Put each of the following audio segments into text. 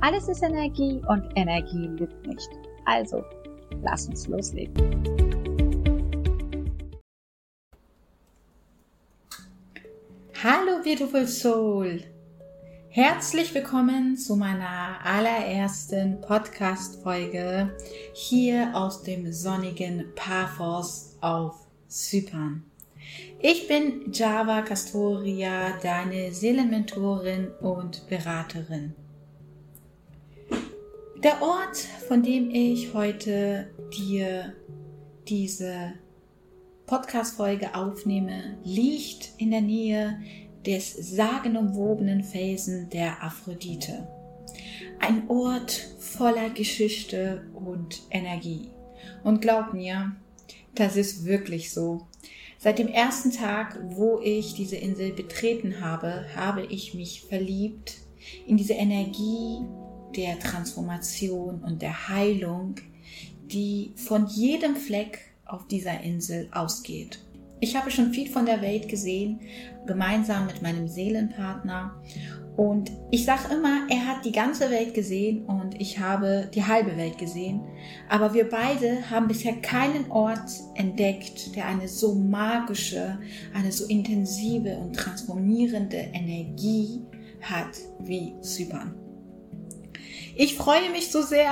Alles ist Energie und Energie lügt nicht. Also, lass uns loslegen. Hallo Beautiful Soul! Herzlich willkommen zu meiner allerersten Podcast-Folge hier aus dem sonnigen Paphos auf Zypern. Ich bin Java Castoria, deine Seelenmentorin und Beraterin. Der Ort, von dem ich heute dir diese Podcast-Folge aufnehme, liegt in der Nähe des sagenumwobenen Felsen der Aphrodite. Ein Ort voller Geschichte und Energie. Und glaub mir, das ist wirklich so. Seit dem ersten Tag, wo ich diese Insel betreten habe, habe ich mich verliebt in diese Energie, der Transformation und der Heilung, die von jedem Fleck auf dieser Insel ausgeht. Ich habe schon viel von der Welt gesehen, gemeinsam mit meinem Seelenpartner. Und ich sage immer, er hat die ganze Welt gesehen und ich habe die halbe Welt gesehen. Aber wir beide haben bisher keinen Ort entdeckt, der eine so magische, eine so intensive und transformierende Energie hat wie Zypern. Ich freue mich so sehr,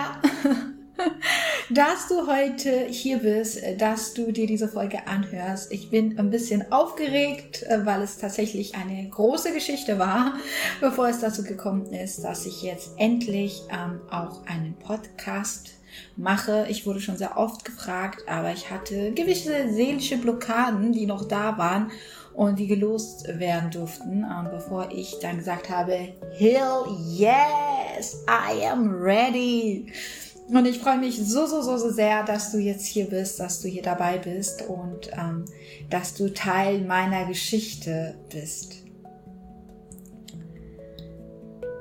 dass du heute hier bist, dass du dir diese Folge anhörst. Ich bin ein bisschen aufgeregt, weil es tatsächlich eine große Geschichte war, bevor es dazu gekommen ist, dass ich jetzt endlich ähm, auch einen Podcast mache. Ich wurde schon sehr oft gefragt, aber ich hatte gewisse seelische Blockaden, die noch da waren und die gelost werden durften, ähm, bevor ich dann gesagt habe, Hell yes, I am ready. Und ich freue mich so, so, so, so sehr, dass du jetzt hier bist, dass du hier dabei bist und ähm, dass du Teil meiner Geschichte bist.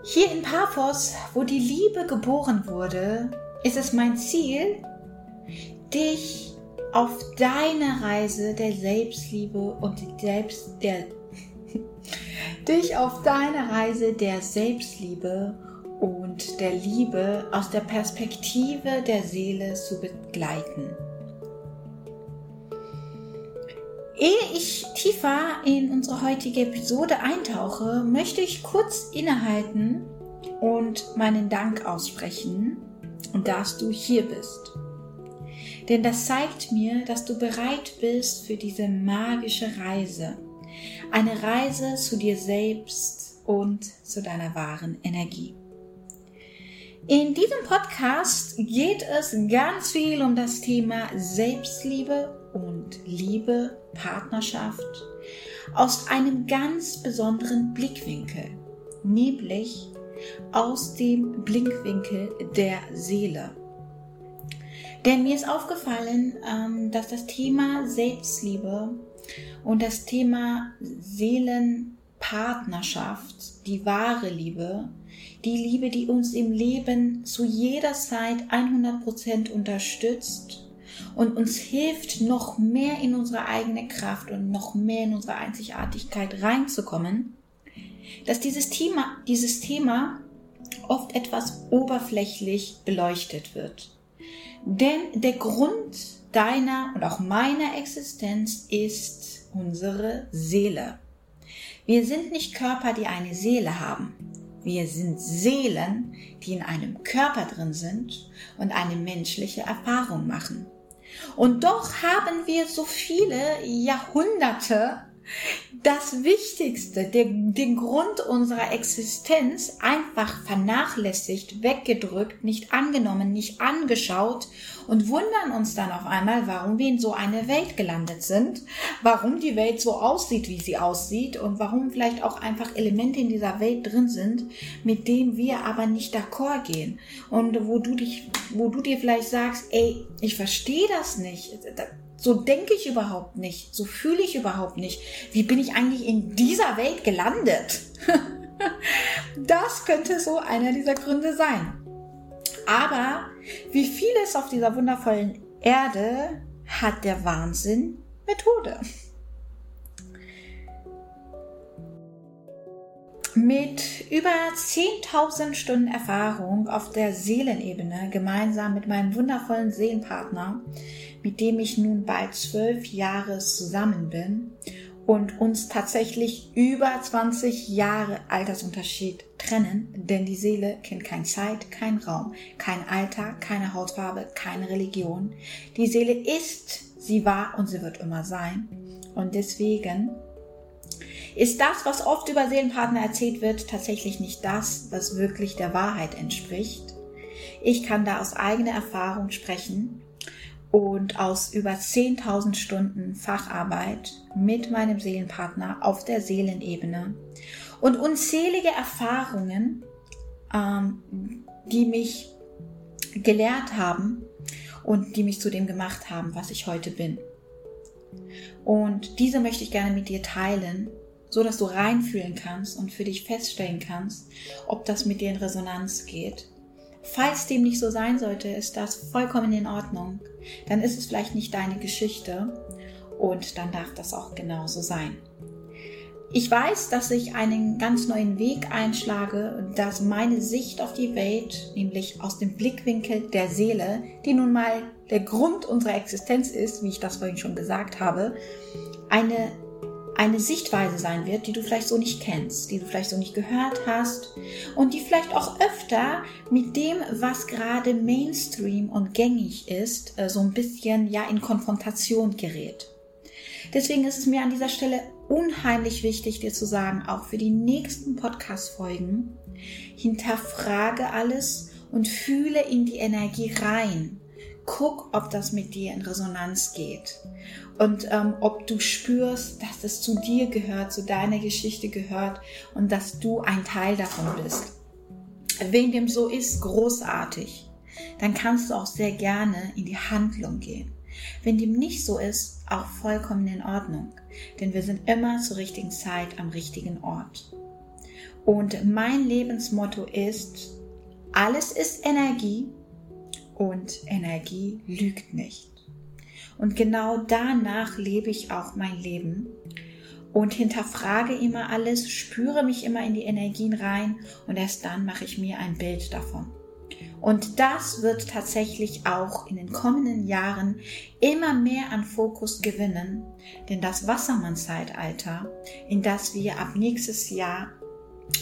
Hier in Paphos, wo die Liebe geboren wurde, ist es mein Ziel, dich auf deine Reise der Selbstliebe und Selbst, der, dich auf deine Reise der Selbstliebe und der Liebe aus der Perspektive der Seele zu begleiten. Ehe ich tiefer in unsere heutige Episode eintauche, möchte ich kurz innehalten und meinen Dank aussprechen dass du hier bist. Denn das zeigt mir, dass du bereit bist für diese magische Reise. Eine Reise zu dir selbst und zu deiner wahren Energie. In diesem Podcast geht es ganz viel um das Thema Selbstliebe und Liebe, Partnerschaft aus einem ganz besonderen Blickwinkel, nämlich aus dem Blickwinkel der Seele. Denn mir ist aufgefallen, ähm, dass das Thema Selbstliebe und das Thema Seelenpartnerschaft, die wahre Liebe, die Liebe, die uns im Leben zu jeder Zeit 100% unterstützt und uns hilft, noch mehr in unsere eigene Kraft und noch mehr in unsere Einzigartigkeit reinzukommen, dass dieses Thema, dieses Thema oft etwas oberflächlich beleuchtet wird. Denn der Grund deiner und auch meiner Existenz ist unsere Seele. Wir sind nicht Körper, die eine Seele haben. Wir sind Seelen, die in einem Körper drin sind und eine menschliche Erfahrung machen. Und doch haben wir so viele Jahrhunderte das Wichtigste, der, den Grund unserer Existenz einfach vernachlässigt, weggedrückt, nicht angenommen, nicht angeschaut und wundern uns dann auf einmal, warum wir in so eine Welt gelandet sind, warum die Welt so aussieht, wie sie aussieht und warum vielleicht auch einfach Elemente in dieser Welt drin sind, mit denen wir aber nicht d'accord gehen. Und wo du dich, wo du dir vielleicht sagst, ey, ich verstehe das nicht so denke ich überhaupt nicht. So fühle ich überhaupt nicht. Wie bin ich eigentlich in dieser Welt gelandet? das könnte so einer dieser Gründe sein. Aber wie vieles auf dieser wundervollen Erde hat der Wahnsinn Methode. Mit über 10.000 Stunden Erfahrung auf der Seelenebene gemeinsam mit meinem wundervollen Seelenpartner mit dem ich nun bald zwölf Jahre zusammen bin und uns tatsächlich über 20 Jahre Altersunterschied trennen, denn die Seele kennt keine Zeit, keinen Raum, kein Alter, keine Hautfarbe, keine Religion. Die Seele ist, sie war und sie wird immer sein. Und deswegen ist das, was oft über Seelenpartner erzählt wird, tatsächlich nicht das, was wirklich der Wahrheit entspricht. Ich kann da aus eigener Erfahrung sprechen und aus über 10.000 Stunden Facharbeit mit meinem Seelenpartner auf der Seelenebene und unzählige Erfahrungen, ähm, die mich gelehrt haben und die mich zu dem gemacht haben, was ich heute bin. Und diese möchte ich gerne mit dir teilen, so dass du reinfühlen kannst und für dich feststellen kannst, ob das mit dir in Resonanz geht Falls dem nicht so sein sollte, ist das vollkommen in Ordnung. Dann ist es vielleicht nicht deine Geschichte und dann darf das auch genauso sein. Ich weiß, dass ich einen ganz neuen Weg einschlage und dass meine Sicht auf die Welt, nämlich aus dem Blickwinkel der Seele, die nun mal der Grund unserer Existenz ist, wie ich das vorhin schon gesagt habe, eine eine Sichtweise sein wird, die du vielleicht so nicht kennst, die du vielleicht so nicht gehört hast und die vielleicht auch öfter mit dem, was gerade Mainstream und gängig ist, äh, so ein bisschen ja in Konfrontation gerät. Deswegen ist es mir an dieser Stelle unheimlich wichtig, dir zu sagen, auch für die nächsten Podcast-Folgen, hinterfrage alles und fühle in die Energie rein. Guck, ob das mit dir in Resonanz geht und ähm, ob du spürst, dass es zu dir gehört, zu deiner Geschichte gehört und dass du ein Teil davon bist. Wenn dem so ist, großartig, dann kannst du auch sehr gerne in die Handlung gehen. Wenn dem nicht so ist, auch vollkommen in Ordnung, denn wir sind immer zur richtigen Zeit am richtigen Ort. Und mein Lebensmotto ist, alles ist Energie und Energie lügt nicht. Und genau danach lebe ich auch mein Leben und hinterfrage immer alles, spüre mich immer in die Energien rein und erst dann mache ich mir ein Bild davon. Und das wird tatsächlich auch in den kommenden Jahren immer mehr an Fokus gewinnen, denn das Wassermann-Zeitalter, in das wir ab nächstes Jahr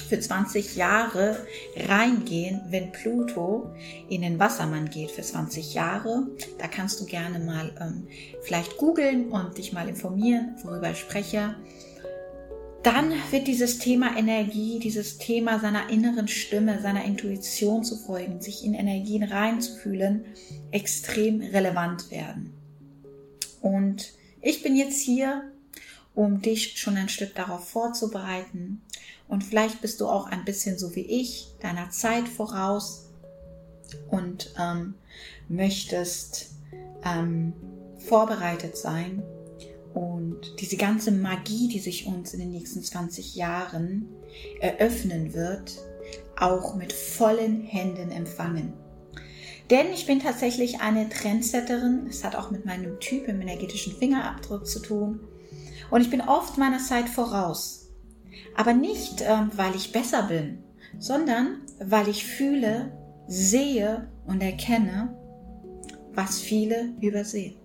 für 20 Jahre reingehen, wenn Pluto in den Wassermann geht für 20 Jahre. Da kannst du gerne mal ähm, vielleicht googeln und dich mal informieren, worüber ich spreche. Dann wird dieses Thema Energie, dieses Thema seiner inneren Stimme, seiner Intuition zu folgen, sich in Energien reinzufühlen, extrem relevant werden. Und ich bin jetzt hier, um dich schon ein Stück darauf vorzubereiten, und vielleicht bist du auch ein bisschen so wie ich, deiner Zeit voraus und ähm, möchtest ähm, vorbereitet sein und diese ganze Magie, die sich uns in den nächsten 20 Jahren eröffnen wird, auch mit vollen Händen empfangen. Denn ich bin tatsächlich eine Trendsetterin. Es hat auch mit meinem Typ im energetischen Fingerabdruck zu tun. Und ich bin oft meiner Zeit voraus. Aber nicht, ähm, weil ich besser bin, sondern weil ich fühle, sehe und erkenne, was viele übersehen.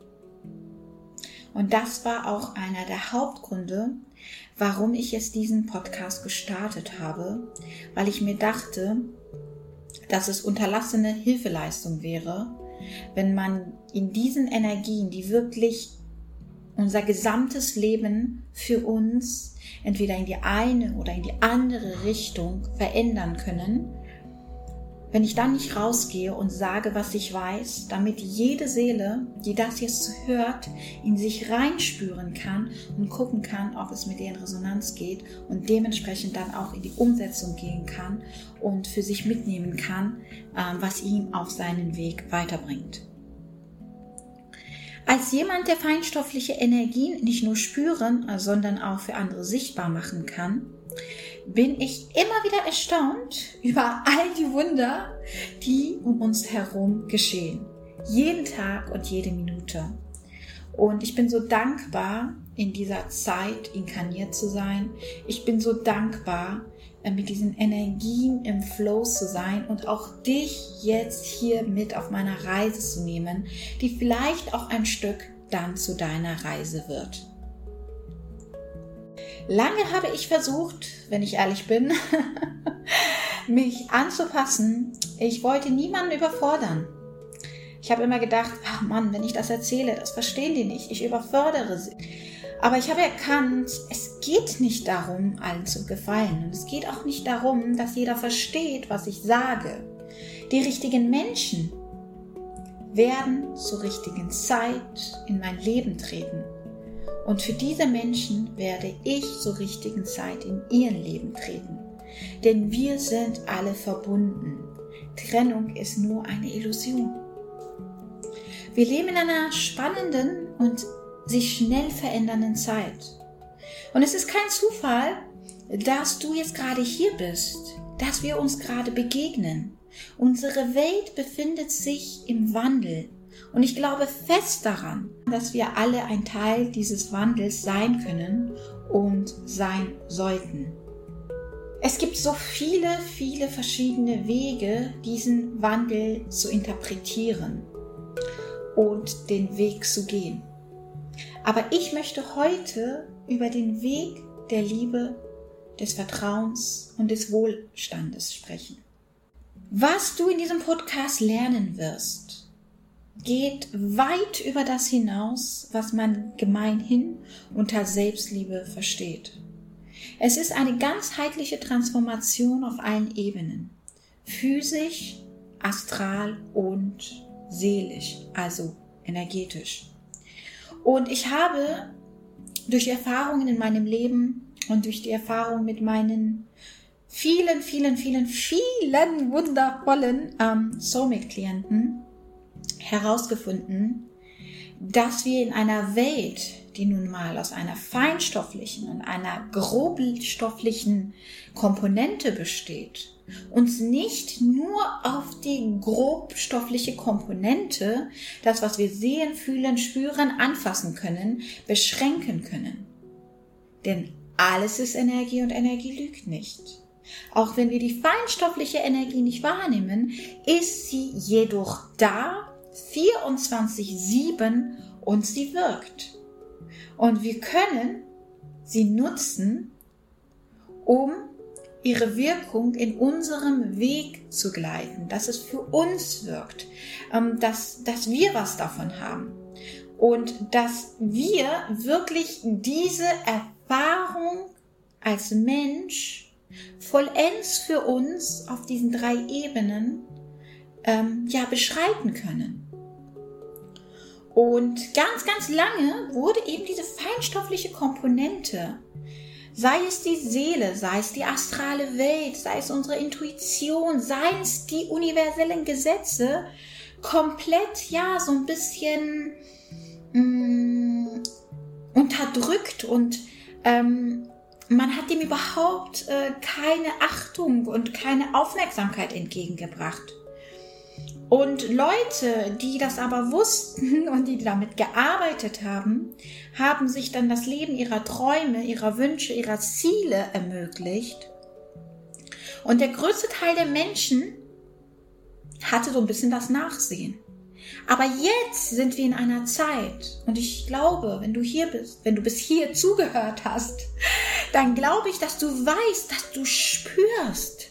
Und das war auch einer der Hauptgründe, warum ich jetzt diesen Podcast gestartet habe, weil ich mir dachte, dass es unterlassene Hilfeleistung wäre, wenn man in diesen Energien, die wirklich unser gesamtes Leben für uns entweder in die eine oder in die andere Richtung verändern können, wenn ich dann nicht rausgehe und sage, was ich weiß, damit jede Seele, die das jetzt hört, in sich reinspüren kann und gucken kann, ob es mit ihr in Resonanz geht und dementsprechend dann auch in die Umsetzung gehen kann und für sich mitnehmen kann, ähm, was ihm auf seinen Weg weiterbringt. Als jemand, der feinstoffliche Energien nicht nur spüren, sondern auch für andere sichtbar machen kann, bin ich immer wieder erstaunt über all die Wunder, die um uns herum geschehen. Jeden Tag und jede Minute. Und ich bin so dankbar, in dieser Zeit inkarniert zu sein. Ich bin so dankbar, mit diesen Energien im Flow zu sein und auch dich jetzt hier mit auf meiner Reise zu nehmen, die vielleicht auch ein Stück dann zu deiner Reise wird. Lange habe ich versucht, wenn ich ehrlich bin, mich anzupassen. Ich wollte niemanden überfordern. Ich habe immer gedacht, ach Mann, wenn ich das erzähle, das verstehen die nicht. Ich überfordere sie. Aber ich habe erkannt, es geht nicht darum, allen zu gefallen. Und es geht auch nicht darum, dass jeder versteht, was ich sage. Die richtigen Menschen werden zur richtigen Zeit in mein Leben treten. Und für diese Menschen werde ich zur richtigen Zeit in ihr Leben treten. Denn wir sind alle verbunden. Trennung ist nur eine Illusion. Wir leben in einer spannenden und sich schnell verändernden Zeit. Und es ist kein Zufall, dass du jetzt gerade hier bist, dass wir uns gerade begegnen. Unsere Welt befindet sich im Wandel. Und ich glaube fest daran, dass wir alle ein Teil dieses Wandels sein können und sein sollten. Es gibt so viele, viele verschiedene Wege, diesen Wandel zu interpretieren und den Weg zu gehen. Aber ich möchte heute über den Weg der Liebe, des Vertrauens und des Wohlstandes sprechen. Was du in diesem Podcast lernen wirst, geht weit über das hinaus, was man gemeinhin unter Selbstliebe versteht. Es ist eine ganzheitliche Transformation auf allen Ebenen. Physisch, astral und seelisch, also energetisch. Und ich habe durch Erfahrungen in meinem Leben und durch die Erfahrung mit meinen vielen, vielen, vielen, vielen wundervollen ähm, Soulmate-Klienten herausgefunden, dass wir in einer Welt, die nun mal aus einer feinstofflichen und einer grobstofflichen Komponente besteht, uns nicht nur auf die grobstoffliche Komponente, das, was wir sehen, fühlen, spüren, anfassen können, beschränken können. Denn alles ist Energie und Energie lügt nicht. Auch wenn wir die feinstoffliche Energie nicht wahrnehmen, ist sie jedoch da, 24-7 und sie wirkt. Und wir können sie nutzen, um ihre Wirkung in unserem Weg zu gleiten, dass es für uns wirkt, ähm, dass, dass wir was davon haben und dass wir wirklich diese Erfahrung als Mensch vollends für uns auf diesen drei Ebenen ähm, ja beschreiten können. Und ganz, ganz lange wurde eben diese feinstoffliche Komponente, sei es die Seele, sei es die astrale Welt, sei es unsere Intuition, sei es die universellen Gesetze, komplett, ja, so ein bisschen mh, mm, unterdrückt und ähm, man hat dem überhaupt äh, keine Achtung und keine Aufmerksamkeit entgegengebracht. Und Leute, die das aber wussten und die damit gearbeitet haben, haben sich dann das Leben ihrer Träume, ihrer Wünsche, ihrer Ziele ermöglicht. Und der größte Teil der Menschen hatte so ein bisschen das Nachsehen. Aber jetzt sind wir in einer Zeit, und ich glaube, wenn du hier bist, wenn du bis hier zugehört hast, dann glaube ich, dass du weißt, dass du spürst,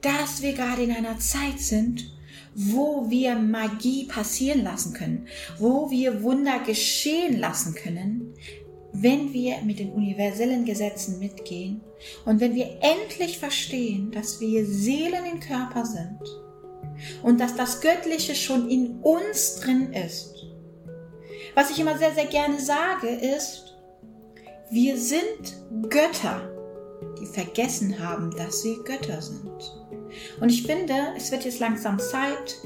dass wir gerade in einer Zeit sind, wo wir Magie passieren lassen können, wo wir Wunder geschehen lassen können, wenn wir mit den universellen Gesetzen mitgehen und wenn wir endlich verstehen, dass wir Seelen im Körper sind und dass das Göttliche schon in uns drin ist. Was ich immer sehr, sehr gerne sage, ist, wir sind Götter, die vergessen haben, dass sie Götter sind. Und ich finde, es wird jetzt langsam Zeit.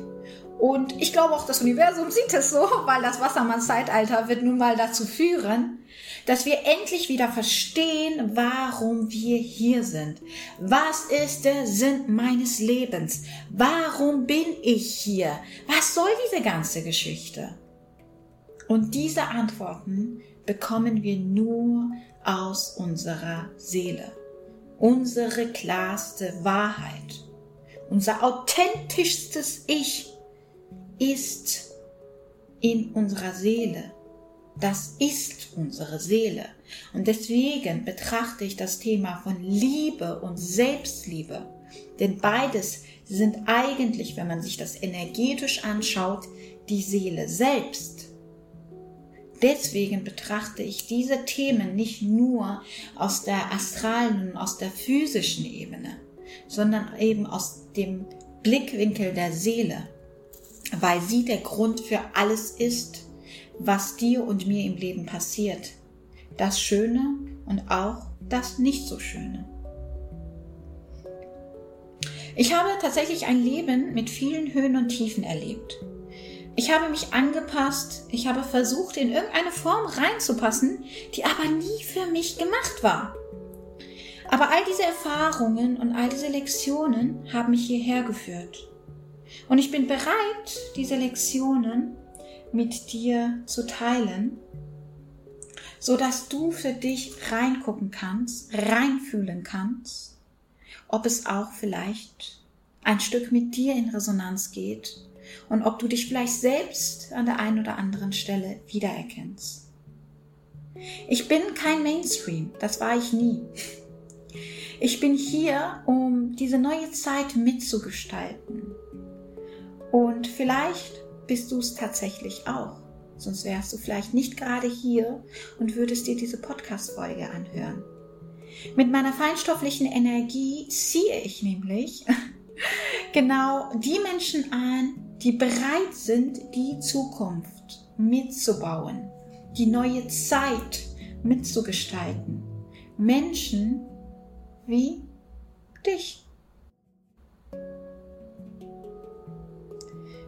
Und ich glaube auch, das Universum sieht es so, weil das Wassermann-Zeitalter wird nun mal dazu führen, dass wir endlich wieder verstehen, warum wir hier sind. Was ist der Sinn meines Lebens? Warum bin ich hier? Was soll diese ganze Geschichte? Und diese Antworten bekommen wir nur aus unserer Seele. Unsere klarste Wahrheit. Unser authentischstes Ich ist in unserer Seele. Das ist unsere Seele. Und deswegen betrachte ich das Thema von Liebe und Selbstliebe. Denn beides sind eigentlich, wenn man sich das energetisch anschaut, die Seele selbst. Deswegen betrachte ich diese Themen nicht nur aus der astralen und aus der physischen Ebene, sondern eben aus dem Blickwinkel der Seele, weil sie der Grund für alles ist, was dir und mir im Leben passiert. Das Schöne und auch das nicht so Schöne. Ich habe tatsächlich ein Leben mit vielen Höhen und Tiefen erlebt. Ich habe mich angepasst, ich habe versucht, in irgendeine Form reinzupassen, die aber nie für mich gemacht war. Aber all diese Erfahrungen und all diese Lektionen haben mich hierher geführt. Und ich bin bereit, diese Lektionen mit dir zu teilen, so dass du für dich reingucken kannst, reinfühlen kannst, ob es auch vielleicht ein Stück mit dir in Resonanz geht und ob du dich vielleicht selbst an der einen oder anderen Stelle wiedererkennst. Ich bin kein Mainstream, das war ich nie. Ich bin hier, um diese neue Zeit mitzugestalten. Und vielleicht bist du es tatsächlich auch. Sonst wärst du vielleicht nicht gerade hier und würdest dir diese Podcast-Folge anhören. Mit meiner feinstofflichen Energie ziehe ich nämlich genau die Menschen an, die bereit sind, die Zukunft mitzubauen, die neue Zeit mitzugestalten. Menschen wie dich.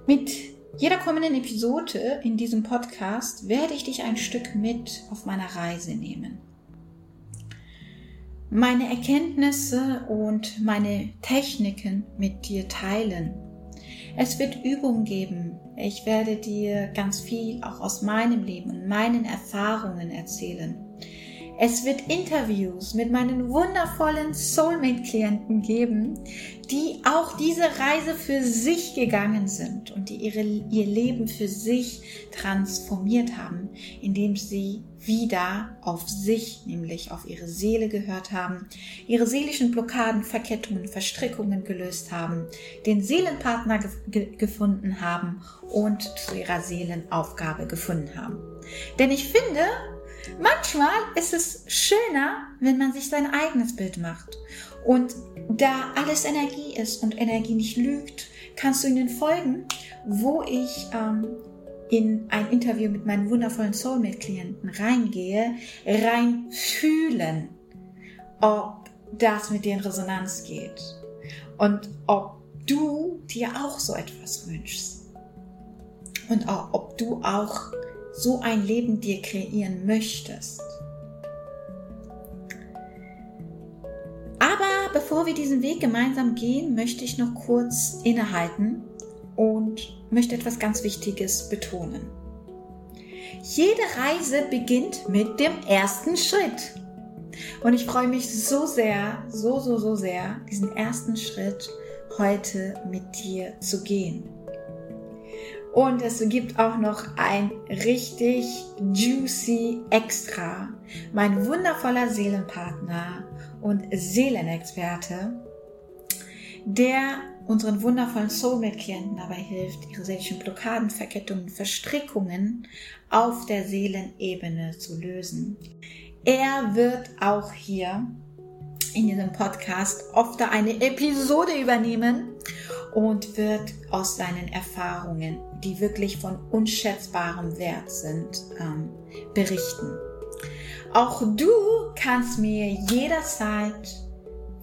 Mit jeder kommenden Episode in diesem Podcast werde ich dich ein Stück mit auf meiner Reise nehmen. Meine Erkenntnisse und meine Techniken mit dir teilen. Es wird Übungen geben. Ich werde dir ganz viel auch aus meinem Leben und meinen Erfahrungen erzählen. Es wird Interviews mit meinen wundervollen Soulmate-Klienten geben, die auch diese Reise für sich gegangen sind und die ihre, ihr Leben für sich transformiert haben, indem sie wieder auf sich, nämlich auf ihre Seele gehört haben, ihre seelischen Blockaden, Verkettungen, Verstrickungen gelöst haben, den Seelenpartner ge gefunden haben und zu ihrer Seelenaufgabe gefunden haben. Denn ich finde, Manchmal ist es schöner, wenn man sich sein eigenes Bild macht. Und da alles Energie ist und Energie nicht lügt, kannst du ihnen folgen, wo ich ähm, in ein Interview mit meinen wundervollen Soulmate-Klienten reingehe, reinfühlen, ob das mit dir in Resonanz geht und ob du dir auch so etwas wünschst und auch, ob du auch so ein Leben dir kreieren möchtest. Aber bevor wir diesen Weg gemeinsam gehen, möchte ich noch kurz innehalten und möchte etwas ganz Wichtiges betonen. Jede Reise beginnt mit dem ersten Schritt. Und ich freue mich so sehr, so, so, so sehr, diesen ersten Schritt heute mit dir zu gehen. Und es gibt auch noch ein richtig juicy Extra. Mein wundervoller Seelenpartner und Seelenexperte, der unseren wundervollen Soulmate-Klienten dabei hilft, ihre seelischen Blockaden, Verkettungen, Verstrickungen auf der Seelenebene zu lösen. Er wird auch hier in diesem Podcast oft eine Episode übernehmen und wird aus seinen Erfahrungen, die wirklich von unschätzbarem Wert sind, ähm, berichten. Auch du kannst mir jederzeit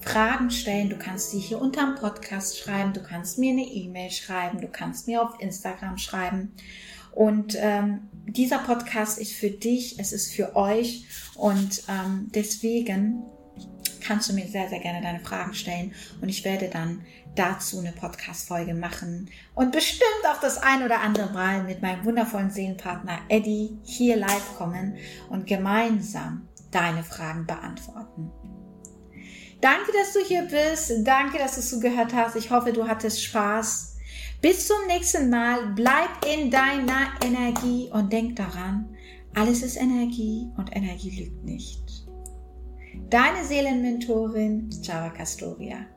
Fragen stellen. Du kannst sie hier unter dem Podcast schreiben. Du kannst mir eine E-Mail schreiben. Du kannst mir auf Instagram schreiben. Und ähm, dieser Podcast ist für dich, es ist für euch. Und ähm, deswegen kannst du mir sehr, sehr gerne deine Fragen stellen. Und ich werde dann dazu eine Podcast-Folge machen und bestimmt auch das ein oder andere Mal mit meinem wundervollen Seelenpartner Eddie hier live kommen und gemeinsam deine Fragen beantworten. Danke, dass du hier bist. Danke, dass du zugehört hast. Ich hoffe, du hattest Spaß. Bis zum nächsten Mal. Bleib in deiner Energie und denk daran, alles ist Energie und Energie lügt nicht. Deine Seelenmentorin Java Castoria.